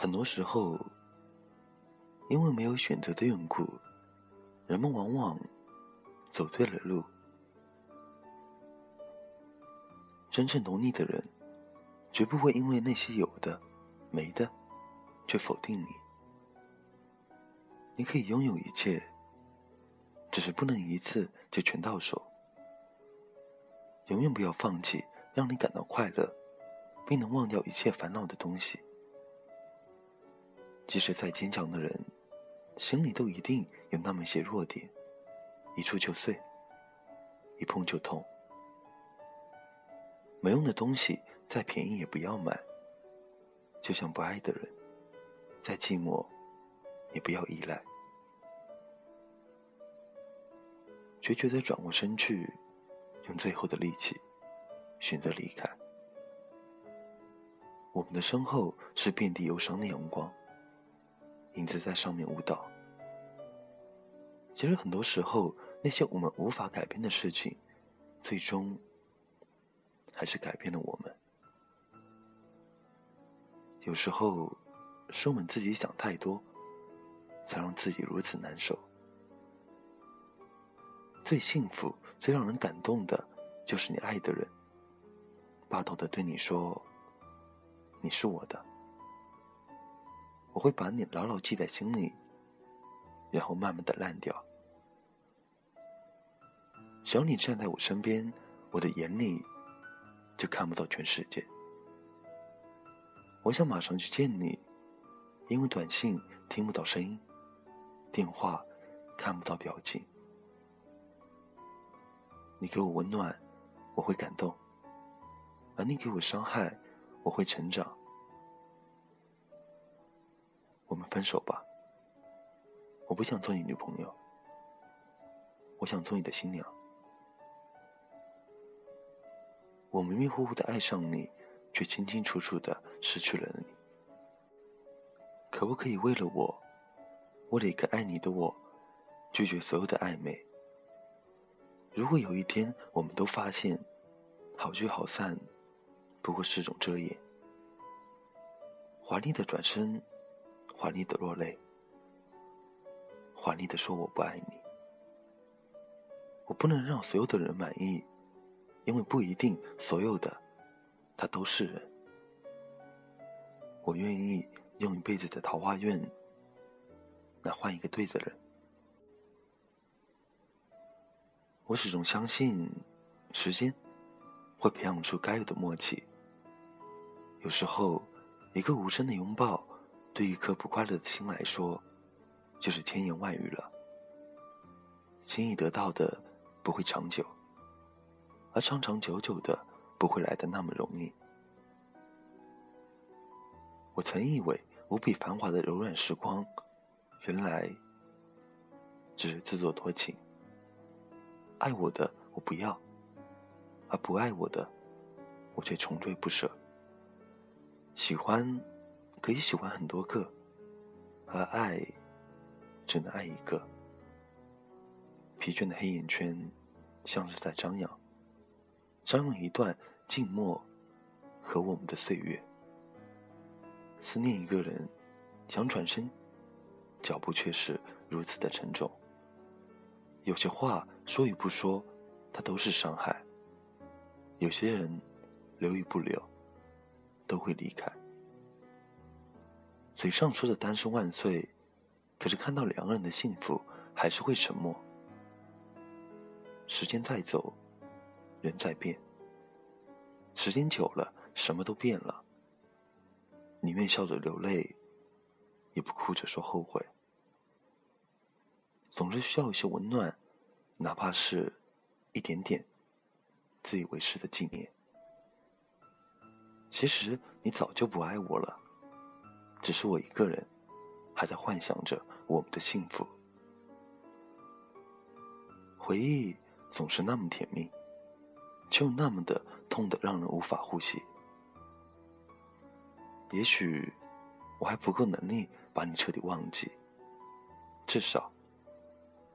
很多时候，因为没有选择的缘故，人们往往走对了路。真正懂你的人，绝不会因为那些有的、没的，却否定你。你可以拥有一切，只是不能一次就全到手。永远不要放弃让你感到快乐，并能忘掉一切烦恼的东西。即使再坚强的人，心里都一定有那么一些弱点，一触就碎，一碰就痛。没用的东西再便宜也不要买，就像不爱的人，再寂寞也不要依赖。决绝的转过身去，用最后的力气选择离开。我们的身后是遍地忧伤的阳光，影子在上面舞蹈。其实很多时候，那些我们无法改变的事情，最终。还是改变了我们。有时候，是我们自己想太多，才让自己如此难受。最幸福、最让人感动的，就是你爱的人，霸道的对你说：“你是我的，我会把你牢牢记在心里，然后慢慢的烂掉。只要你站在我身边，我的眼里。”就看不到全世界。我想马上去见你，因为短信听不到声音，电话看不到表情。你给我温暖，我会感动；而你给我伤害，我会成长。们分手吧。我不想做你女朋友，我想做你的新娘。我迷迷糊糊的爱上你，却清清楚楚的失去了你。可不可以为了我，为了一个爱你的我，拒绝所有的暧昧？如果有一天我们都发现，好聚好散，不过是种遮掩。华丽的转身，华丽的落泪，华丽的说我不爱你。我不能让所有的人满意。因为不一定所有的他都是人，我愿意用一辈子的桃花运来换一个对的人。我始终相信，时间会培养出该有的默契。有时候，一个无声的拥抱，对一颗不快乐的心来说，就是千言万语了。轻易得到的不会长久。而长长久久的不会来的那么容易。我曾以为无比繁华的柔软时光，原来只是自作多情。爱我的我不要，而不爱我的，我却穷追不舍。喜欢可以喜欢很多个，而爱只能爱一个。疲倦的黑眼圈，像是在张扬。张扬一段静默和我们的岁月，思念一个人，想转身，脚步却是如此的沉重。有些话说与不说，它都是伤害；有些人留与不留，都会离开。嘴上说着单身万岁，可是看到两个人的幸福，还是会沉默。时间在走。人在变，时间久了，什么都变了。宁愿笑着流泪，也不哭着说后悔。总是需要一些温暖，哪怕是一点点自以为是的纪念。其实你早就不爱我了，只是我一个人还在幻想着我们的幸福。回忆总是那么甜蜜。却又那么的痛得让人无法呼吸。也许我还不够能力把你彻底忘记，至少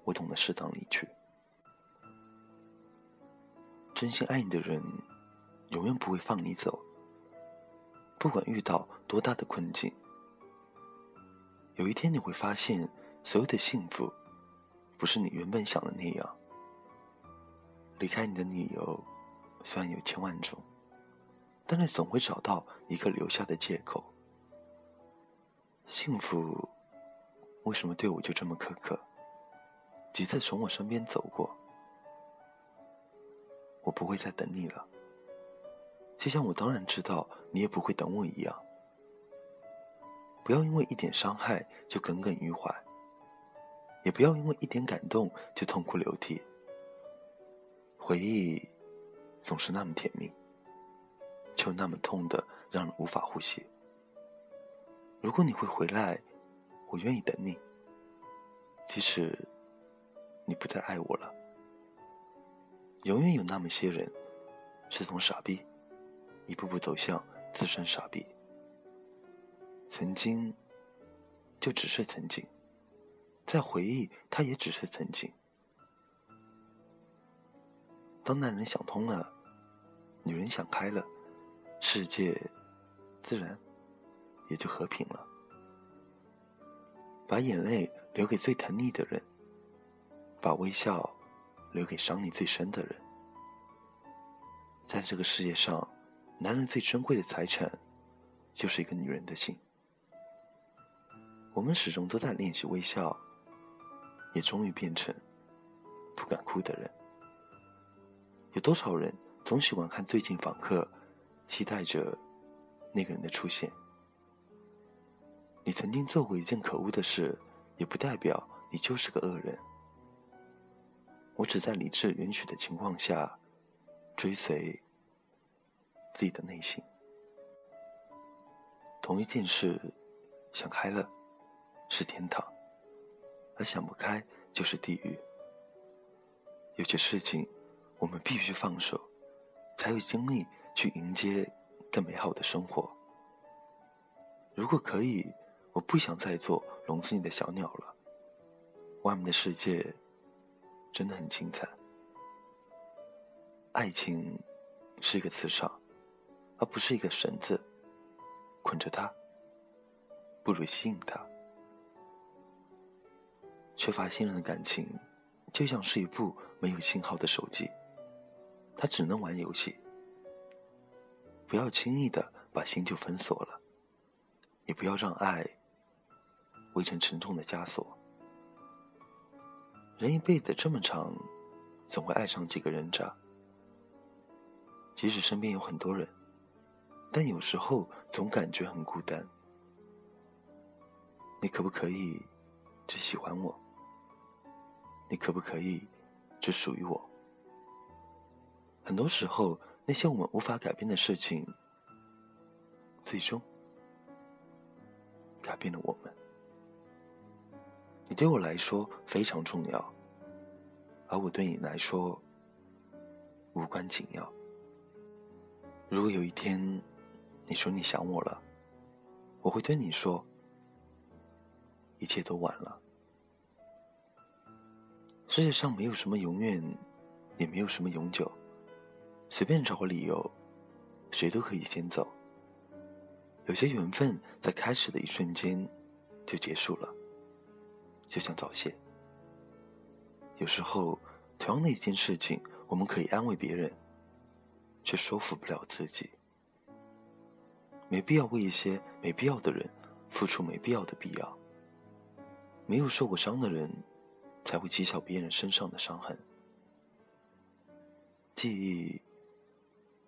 我懂得适当离去。真心爱你的人，永远不会放你走。不管遇到多大的困境，有一天你会发现，所有的幸福，不是你原本想的那样。离开你的理由，虽然有千万种，但是总会找到一个留下的借口。幸福，为什么对我就这么苛刻？几次从我身边走过，我不会再等你了。就像我当然知道你也不会等我一样。不要因为一点伤害就耿耿于怀，也不要因为一点感动就痛哭流涕。回忆总是那么甜蜜，就那么痛的让人无法呼吸。如果你会回来，我愿意等你。即使你不再爱我了，永远有那么些人是从傻逼一步步走向自身傻逼。曾经，就只是曾经，在回忆，它也只是曾经。当男人想通了，女人想开了，世界自然也就和平了。把眼泪留给最疼你的人，把微笑留给伤你最深的人。在这个世界上，男人最珍贵的财产，就是一个女人的心。我们始终都在练习微笑，也终于变成不敢哭的人。有多少人总喜欢看《最近访客》，期待着那个人的出现？你曾经做过一件可恶的事，也不代表你就是个恶人。我只在理智允许的情况下，追随自己的内心。同一件事，想开了。是天堂，而想不开就是地狱。有些事情，我们必须放手，才有精力去迎接更美好的生活。如果可以，我不想再做笼子里的小鸟了。外面的世界真的很精彩。爱情是一个磁场，而不是一个绳子，捆着它，不如吸引它。缺乏信任的感情，就像是一部没有信号的手机，它只能玩游戏。不要轻易的把心就封锁了，也不要让爱围成沉重的枷锁。人一辈子这么长，总会爱上几个人渣。即使身边有很多人，但有时候总感觉很孤单。你可不可以只喜欢我？你可不可以只属于我？很多时候，那些我们无法改变的事情，最终改变了我们。你对我来说非常重要，而我对你来说无关紧要。如果有一天你说你想我了，我会对你说，一切都晚了。世界上没有什么永远，也没有什么永久。随便找个理由，谁都可以先走。有些缘分在开始的一瞬间就结束了，就像早泄。有时候，同样的一件事情，我们可以安慰别人，却说服不了自己。没必要为一些没必要的人付出没必要的必要。没有受过伤的人。才会讥笑别人身上的伤痕。记忆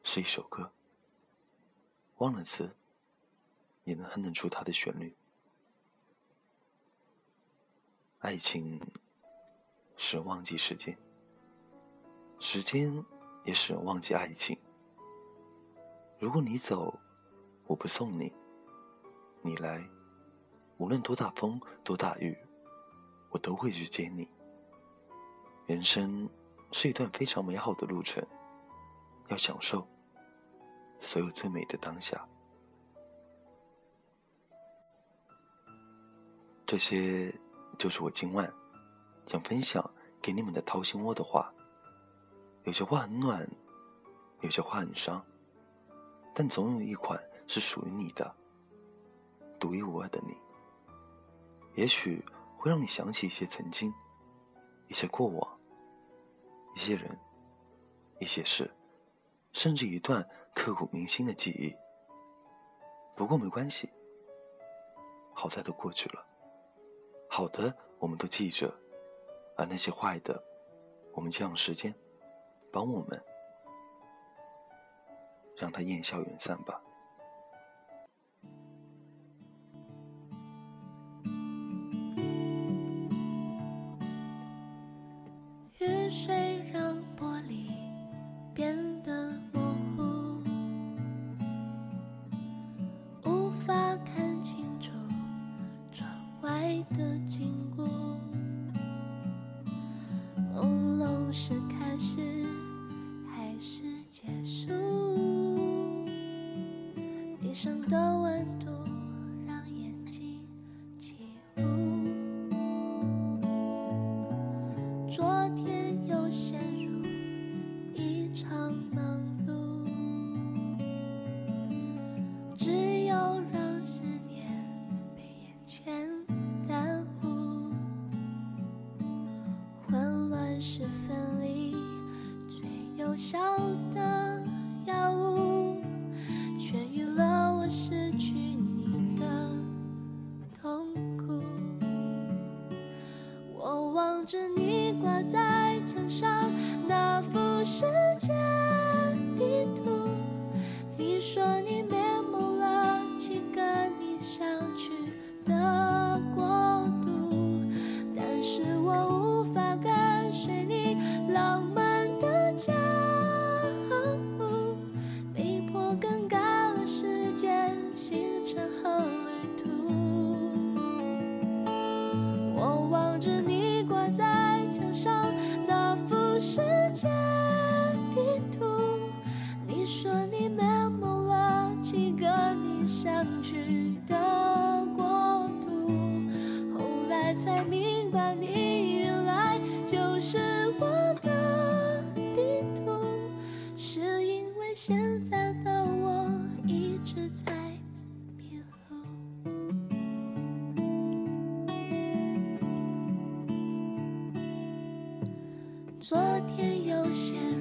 是一首歌，忘了词，也能哼得出它的旋律。爱情使人忘记时间，时间也使人忘记爱情。如果你走，我不送你；你来，无论多大风多大雨。我都会去接你。人生是一段非常美好的路程，要享受所有最美的当下。这些就是我今晚想分享给你们的掏心窝的话。有些话很暖，有些话很伤，但总有一款是属于你的，独一无二的你。也许会让你想起一些曾经，一些过往，一些人，一些事，甚至一段刻骨铭心的记忆。不过没关系，好在都过去了。好的，我们都记着，而那些坏的，我们就让时间帮我们，让它烟消云散吧。爱的禁锢，朦胧是开始还是结束？闭上灯。笑的昨天有些。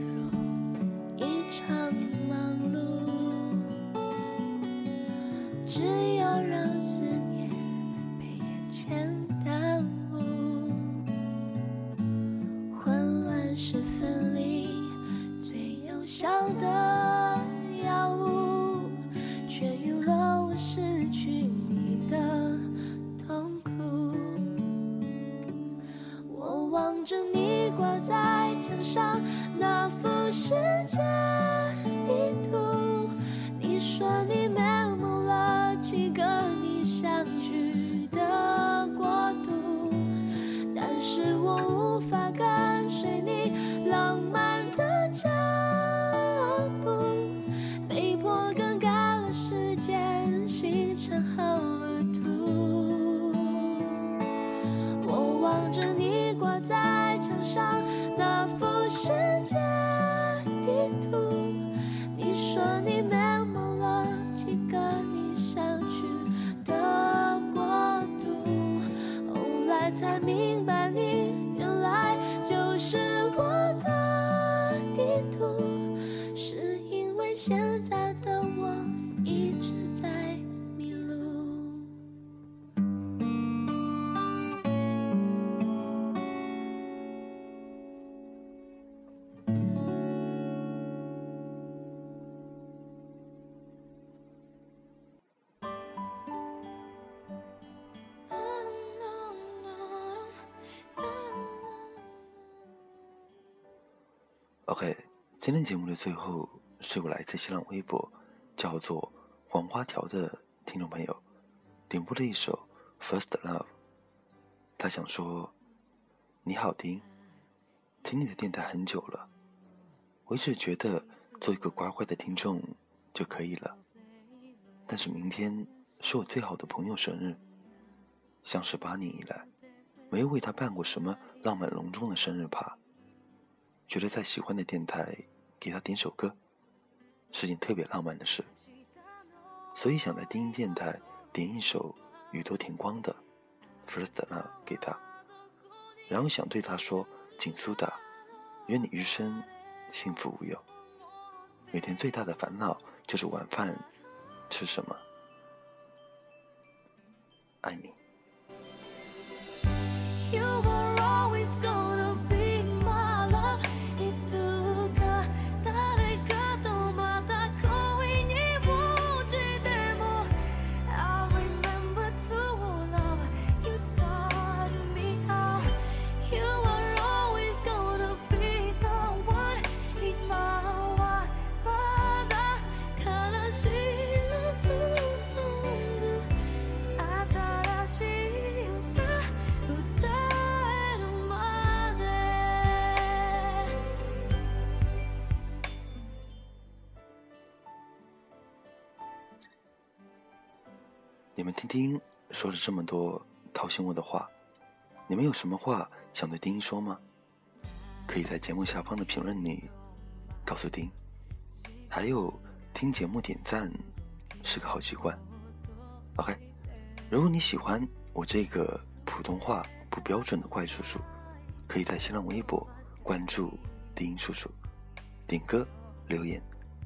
才明白你 OK，今天节目的最后是我来自新浪微博，叫做黄花条的听众朋友点播的一首《First Love》。他想说：“你好，听，听你的电台很久了，我一直觉得做一个乖乖的听众就可以了。但是明天是我最好的朋友生日，相识八年以来，没有为他办过什么浪漫隆重的生日趴。”觉得在喜欢的电台给他点首歌，是件特别浪漫的事，所以想在低音电台点一首宇多田光的《弗斯特纳给他，然后想对他说：“景苏达，愿你余生幸福无忧。每天最大的烦恼就是晚饭吃什么。”爱你。你们听丁说了这么多掏心窝的话，你们有什么话想对丁说吗？可以在节目下方的评论里告诉丁。还有，听节目点赞是个好习惯。OK，如果你喜欢我这个普通话不标准的怪叔叔，可以在新浪微博关注丁叔叔，点歌留言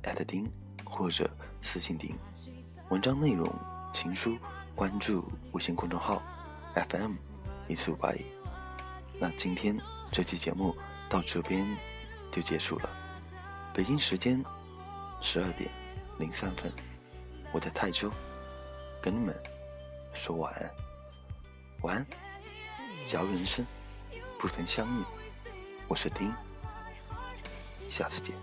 艾特丁或者私信丁，文章内容。情书，关注微信公众号 FM 一四五八一。那今天这期节目到这边就结束了。北京时间十二点零三分，我在泰州跟你们说晚安。晚安，假如人生不曾相遇，我是丁，下次见。